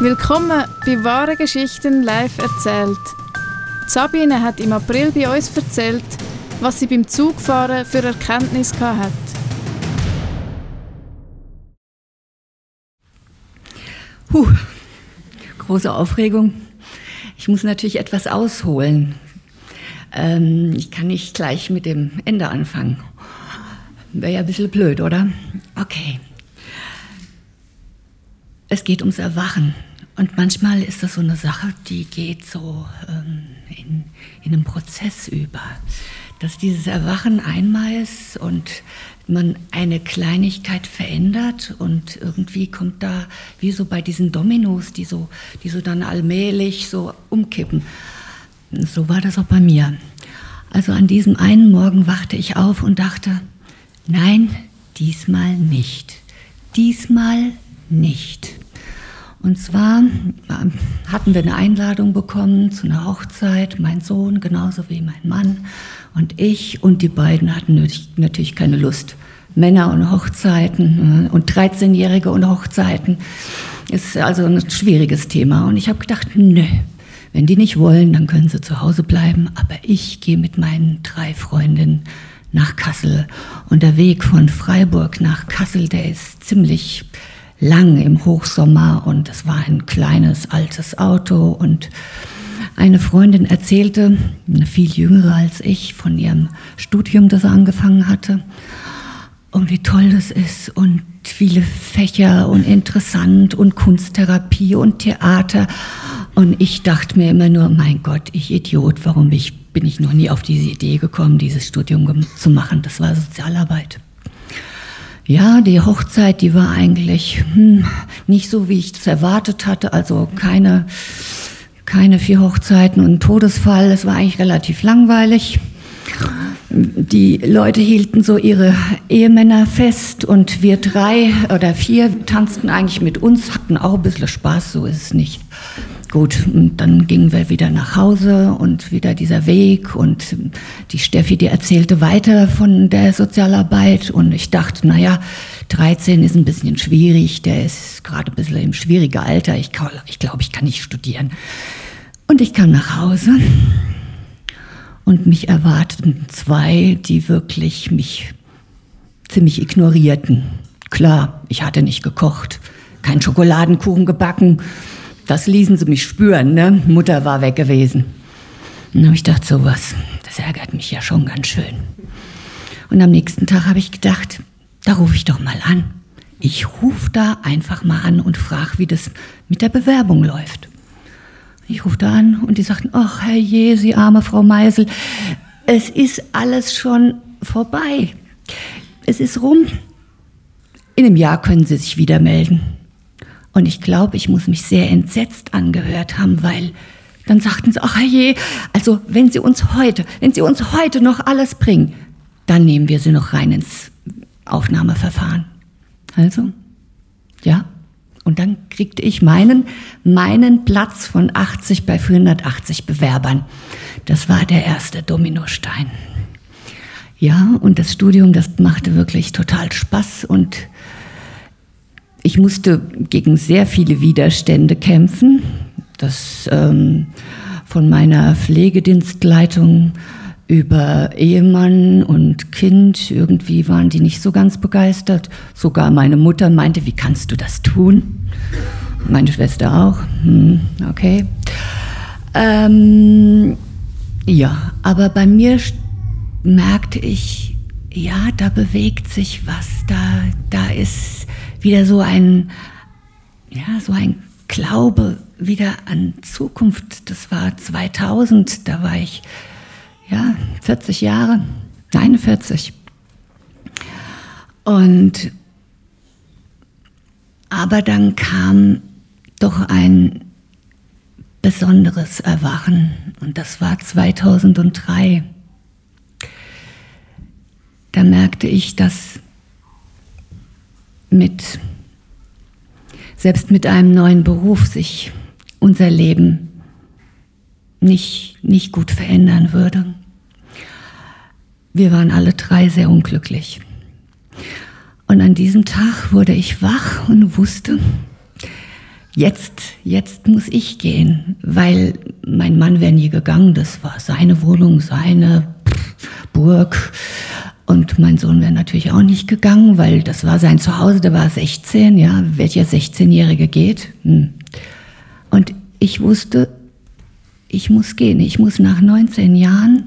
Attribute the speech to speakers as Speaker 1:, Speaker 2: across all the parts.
Speaker 1: Willkommen bei Wahre Geschichten live erzählt. Sabine hat im April bei uns erzählt, was sie beim Zugfahren für Erkenntnis hat.
Speaker 2: Puh, große Aufregung. Ich muss natürlich etwas ausholen. Ähm, ich kann nicht gleich mit dem Ende anfangen. Wäre ja ein bisschen blöd, oder? Okay. Es geht ums Erwachen. Und manchmal ist das so eine Sache, die geht so ähm, in, in einem Prozess über. Dass dieses Erwachen einmal ist und man eine Kleinigkeit verändert und irgendwie kommt da wie so bei diesen Dominos, die so, die so dann allmählich so umkippen. So war das auch bei mir. Also an diesem einen Morgen wachte ich auf und dachte, nein, diesmal nicht. Diesmal nicht. Und zwar ähm, hatten wir eine Einladung bekommen zu einer Hochzeit, mein Sohn genauso wie mein Mann und ich. Und die beiden hatten natürlich keine Lust. Männer und Hochzeiten äh, und 13-Jährige und Hochzeiten ist also ein schwieriges Thema. Und ich habe gedacht, nö, wenn die nicht wollen, dann können sie zu Hause bleiben. Aber ich gehe mit meinen drei Freundinnen nach Kassel. Und der Weg von Freiburg nach Kassel, der ist ziemlich lang im Hochsommer und es war ein kleines altes Auto und eine Freundin erzählte, eine viel jüngere als ich, von ihrem Studium, das er angefangen hatte und wie toll das ist und viele Fächer und interessant und Kunsttherapie und Theater. Und ich dachte mir immer nur, mein Gott, ich Idiot, warum ich, bin ich noch nie auf diese Idee gekommen, dieses Studium zu machen? Das war Sozialarbeit. Ja, die Hochzeit, die war eigentlich hm, nicht so, wie ich es erwartet hatte. Also keine, keine vier Hochzeiten und Todesfall. Es war eigentlich relativ langweilig. Die Leute hielten so ihre Ehemänner fest und wir drei oder vier tanzten eigentlich mit uns, hatten auch ein bisschen Spaß, so ist es nicht. Gut, und dann gingen wir wieder nach Hause und wieder dieser Weg. Und die Steffi, die erzählte weiter von der Sozialarbeit. Und ich dachte, naja, 13 ist ein bisschen schwierig, der ist gerade ein bisschen im schwierigen Alter, ich glaube, ich, glaub, ich kann nicht studieren. Und ich kam nach Hause. Und mich erwarteten zwei, die wirklich mich ziemlich ignorierten. Klar, ich hatte nicht gekocht, keinen Schokoladenkuchen gebacken das ließen sie mich spüren, ne? Mutter war weg gewesen. Und dann ich gedacht, sowas, das ärgert mich ja schon ganz schön. Und am nächsten Tag habe ich gedacht, da rufe ich doch mal an. Ich rufe da einfach mal an und frage, wie das mit der Bewerbung läuft. Ich rufe da an und die sagten, ach Herr Je, Sie arme Frau Meisel, es ist alles schon vorbei. Es ist rum. In einem Jahr können Sie sich wieder melden. Und ich glaube, ich muss mich sehr entsetzt angehört haben, weil dann sagten sie, ach je, also wenn Sie uns heute, wenn Sie uns heute noch alles bringen, dann nehmen wir Sie noch rein ins Aufnahmeverfahren. Also, ja. Und dann kriegte ich meinen, meinen Platz von 80 bei 480 Bewerbern. Das war der erste Dominostein. Ja, und das Studium, das machte wirklich total Spaß und ich musste gegen sehr viele Widerstände kämpfen. Das ähm, von meiner Pflegedienstleitung über Ehemann und Kind, irgendwie waren die nicht so ganz begeistert. Sogar meine Mutter meinte, wie kannst du das tun? Meine Schwester auch. Hm, okay. Ähm, ja, aber bei mir merkte ich, ja, da bewegt sich was, da, da ist wieder so ein, ja, so ein Glaube wieder an Zukunft. Das war 2000, da war ich, ja, 40 Jahre, 41. Und, aber dann kam doch ein besonderes Erwachen und das war 2003. Da merkte ich, dass mit, selbst mit einem neuen Beruf sich unser Leben nicht, nicht gut verändern würde. Wir waren alle drei sehr unglücklich. Und an diesem Tag wurde ich wach und wusste, jetzt, jetzt muss ich gehen, weil mein Mann wäre nie gegangen. Das war seine Wohnung, seine Burg. Und mein Sohn wäre natürlich auch nicht gegangen, weil das war sein Zuhause, der war 16, ja. Welcher 16-Jährige geht? Hm. Und ich wusste, ich muss gehen. Ich muss nach 19 Jahren,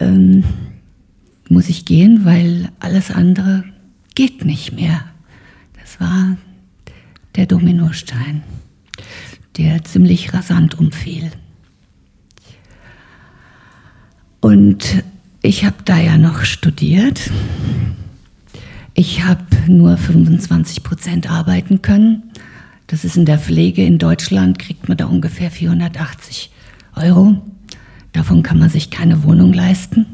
Speaker 2: ähm, muss ich gehen, weil alles andere geht nicht mehr. Das war der Dominostein, der ziemlich rasant umfiel. Und ich habe da ja noch studiert. Ich habe nur 25 Prozent arbeiten können. Das ist in der Pflege in Deutschland, kriegt man da ungefähr 480 Euro. Davon kann man sich keine Wohnung leisten.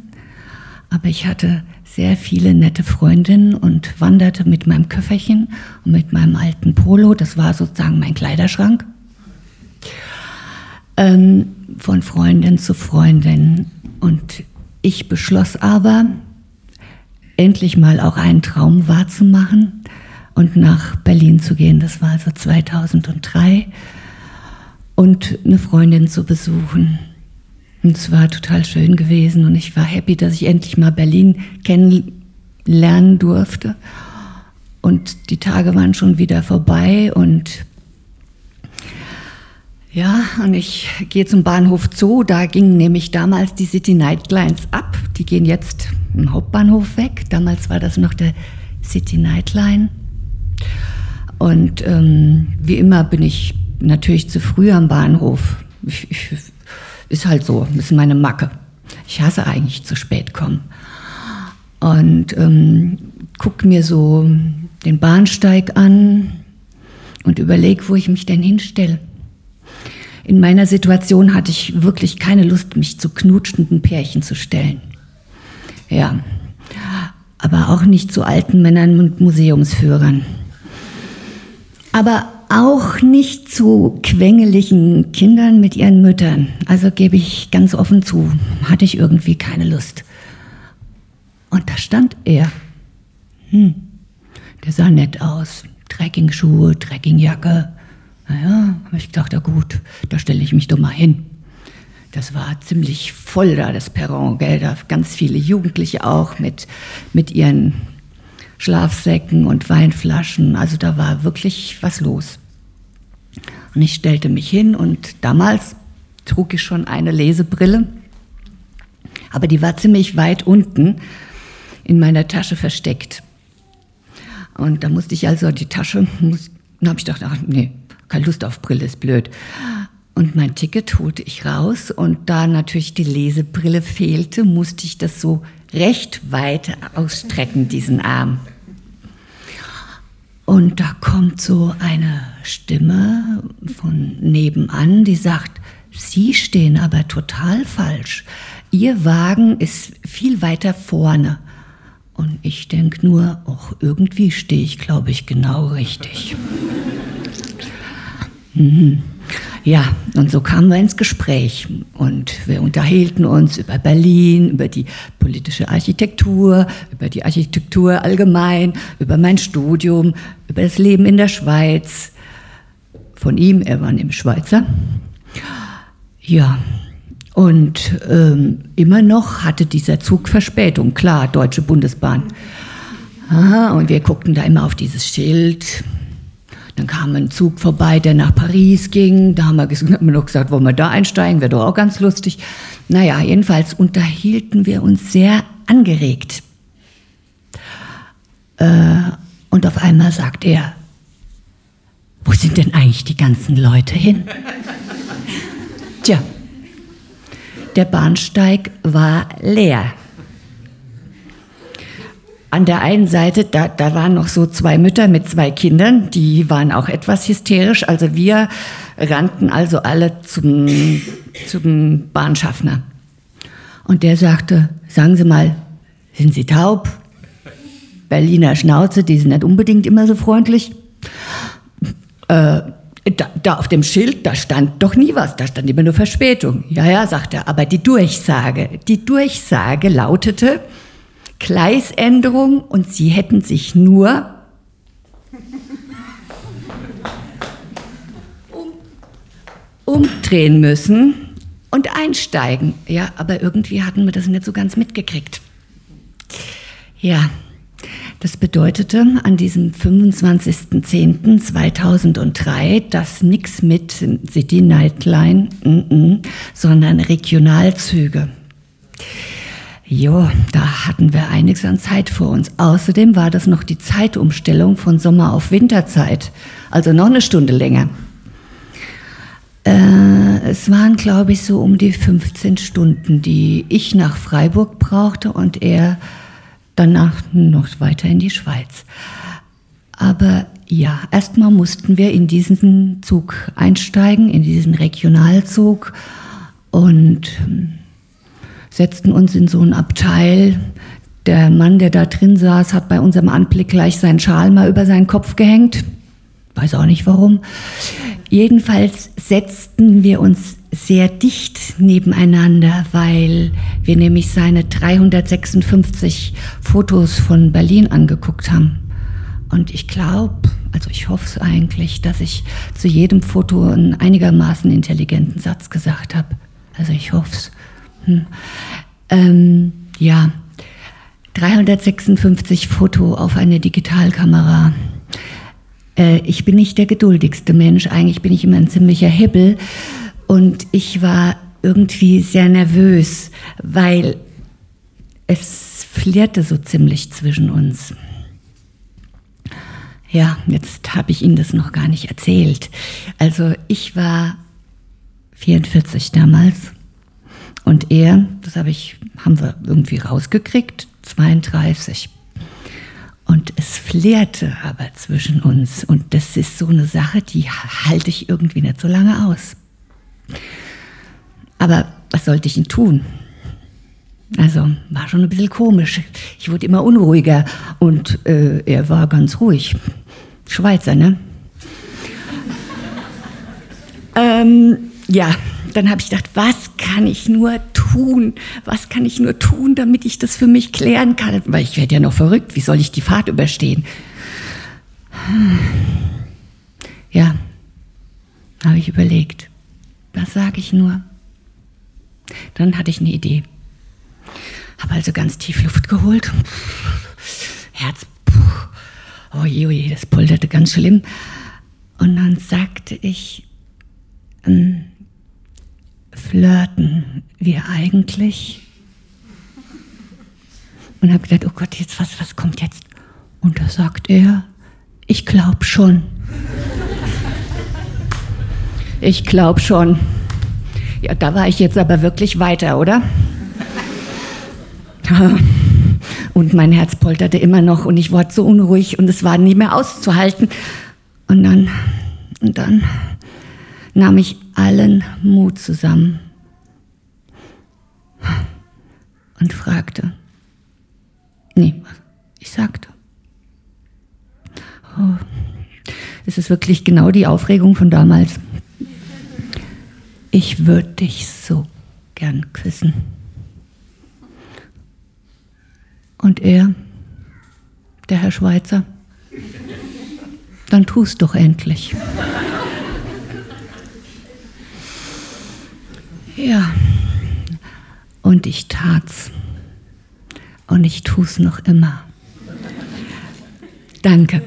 Speaker 2: Aber ich hatte sehr viele nette Freundinnen und wanderte mit meinem Köfferchen und mit meinem alten Polo, das war sozusagen mein Kleiderschrank, ähm, von Freundin zu Freundin und ich beschloss aber, endlich mal auch einen Traum wahrzumachen und nach Berlin zu gehen. Das war also 2003 und eine Freundin zu besuchen. Und es war total schön gewesen und ich war happy, dass ich endlich mal Berlin kennenlernen durfte. Und die Tage waren schon wieder vorbei und ja, und ich gehe zum Bahnhof Zoo. Da gingen nämlich damals die City Nightlines ab. Die gehen jetzt im Hauptbahnhof weg. Damals war das noch der City Nightline. Und ähm, wie immer bin ich natürlich zu früh am Bahnhof. Ich, ich, ist halt so, das ist meine Macke. Ich hasse eigentlich zu spät kommen. Und ähm, gucke mir so den Bahnsteig an und überlege, wo ich mich denn hinstelle in meiner Situation hatte ich wirklich keine Lust, mich zu knutschenden Pärchen zu stellen. Ja, aber auch nicht zu alten Männern und Museumsführern. Aber auch nicht zu quengeligen Kindern mit ihren Müttern. Also gebe ich ganz offen zu, hatte ich irgendwie keine Lust. Und da stand er. Hm, der sah nett aus. Trekkingschuhe, Trekkingjacke, naja, habe ich gedacht, ja gut, da stelle ich mich doch mal hin. Das war ziemlich voll da, das Perron, gell? Da ganz viele Jugendliche auch mit, mit ihren Schlafsäcken und Weinflaschen. Also da war wirklich was los. Und ich stellte mich hin und damals trug ich schon eine Lesebrille, aber die war ziemlich weit unten in meiner Tasche versteckt. Und da musste ich also die Tasche, muss, dann habe ich gedacht, ach nee, keine Lust auf Brille, ist blöd. Und mein Ticket holte ich raus und da natürlich die Lesebrille fehlte, musste ich das so recht weit ausstrecken, diesen Arm. Und da kommt so eine Stimme von nebenan, die sagt, Sie stehen aber total falsch. Ihr Wagen ist viel weiter vorne. Und ich denke nur, ach, irgendwie stehe ich, glaube ich, genau richtig. Mhm. Ja, und so kamen wir ins Gespräch und wir unterhielten uns über Berlin, über die politische Architektur, über die Architektur allgemein, über mein Studium, über das Leben in der Schweiz. Von ihm, er war nämlich Schweizer. Ja, und ähm, immer noch hatte dieser Zug Verspätung, klar, Deutsche Bundesbahn. Aha, und wir guckten da immer auf dieses Schild, dann kam ein Zug vorbei, der nach Paris ging. Da haben wir, haben wir noch gesagt, wollen wir da einsteigen? Wäre doch auch ganz lustig. Naja, jedenfalls unterhielten wir uns sehr angeregt. Äh, und auf einmal sagt er, wo sind denn eigentlich die ganzen Leute hin? Tja, der Bahnsteig war leer. An der einen Seite, da, da waren noch so zwei Mütter mit zwei Kindern, die waren auch etwas hysterisch. Also wir rannten also alle zum, zum Bahnschaffner. Und der sagte, sagen Sie mal, sind Sie taub? Berliner Schnauze, die sind nicht unbedingt immer so freundlich. Äh, da, da, auf dem Schild, da stand doch nie was, da stand immer nur Verspätung. Ja, ja, sagt er, aber die Durchsage, die Durchsage lautete, Gleisänderung und sie hätten sich nur umdrehen müssen und einsteigen. Ja, aber irgendwie hatten wir das nicht so ganz mitgekriegt. Ja, das bedeutete an diesem 25.10.2003, dass nichts mit City Nightline, mm -mm, sondern Regionalzüge. Jo, da hatten wir einiges an Zeit vor uns. Außerdem war das noch die Zeitumstellung von Sommer auf Winterzeit, also noch eine Stunde länger. Äh, es waren, glaube ich, so um die 15 Stunden, die ich nach Freiburg brauchte und er danach noch weiter in die Schweiz. Aber ja, erstmal mussten wir in diesen Zug einsteigen, in diesen Regionalzug und ähm, setzten uns in so ein Abteil. Der Mann, der da drin saß, hat bei unserem Anblick gleich seinen Schal mal über seinen Kopf gehängt. Weiß auch nicht warum. Jedenfalls setzten wir uns sehr dicht nebeneinander, weil wir nämlich seine 356 Fotos von Berlin angeguckt haben. Und ich glaube, also ich hoffe es eigentlich, dass ich zu jedem Foto einen einigermaßen intelligenten Satz gesagt habe. Also ich hoffe es. Hm. Ähm, ja, 356 Foto auf eine Digitalkamera. Äh, ich bin nicht der geduldigste Mensch, eigentlich bin ich immer ein ziemlicher Hibbel. Und ich war irgendwie sehr nervös, weil es flirrte so ziemlich zwischen uns. Ja, jetzt habe ich Ihnen das noch gar nicht erzählt. Also ich war 44 damals und er, das habe ich, haben wir irgendwie rausgekriegt, 32. Und es flirrte aber zwischen uns und das ist so eine Sache, die halte ich irgendwie nicht so lange aus. Aber was sollte ich denn tun? Also war schon ein bisschen komisch. Ich wurde immer unruhiger und äh, er war ganz ruhig. Schweizer, ne? ähm, ja, dann habe ich gedacht, was kann ich nur tun? Was kann ich nur tun, damit ich das für mich klären kann? Weil ich werde ja noch verrückt. Wie soll ich die Fahrt überstehen? Ja, habe ich überlegt. Was sage ich nur? Dann hatte ich eine Idee. Habe also ganz tief Luft geholt. Herz, oh je, oh je, das polterte ganz schlimm. Und dann sagte ich, ähm, flirten wir eigentlich? Und habe gedacht, oh Gott, jetzt was, was kommt jetzt? Und da sagt er, ich glaube schon. Ich glaube schon. Ja, da war ich jetzt aber wirklich weiter, oder? Und mein Herz polterte immer noch und ich wurde so unruhig und es war nie mehr auszuhalten. Und dann, und dann nahm ich allen Mut zusammen und fragte. Nee, ich sagte. Oh, es ist wirklich genau die Aufregung von damals. Ich würde dich so gern küssen. Und er, der Herr Schweizer, dann tu's doch endlich. Ja, und ich tat's. Und ich tu's noch immer. Danke.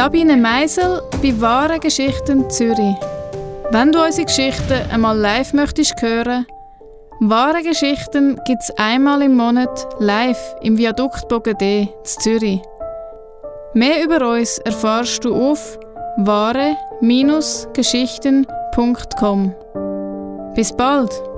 Speaker 1: Sabine Meisel bei Wahre Geschichten Zürich. Wenn du unsere Geschichten einmal live möchtest hören, Wahre Geschichten gibt es einmal im Monat live im Viadukt Bogen Zürich. Mehr über uns erfährst du auf wahre-geschichten.com. Bis bald!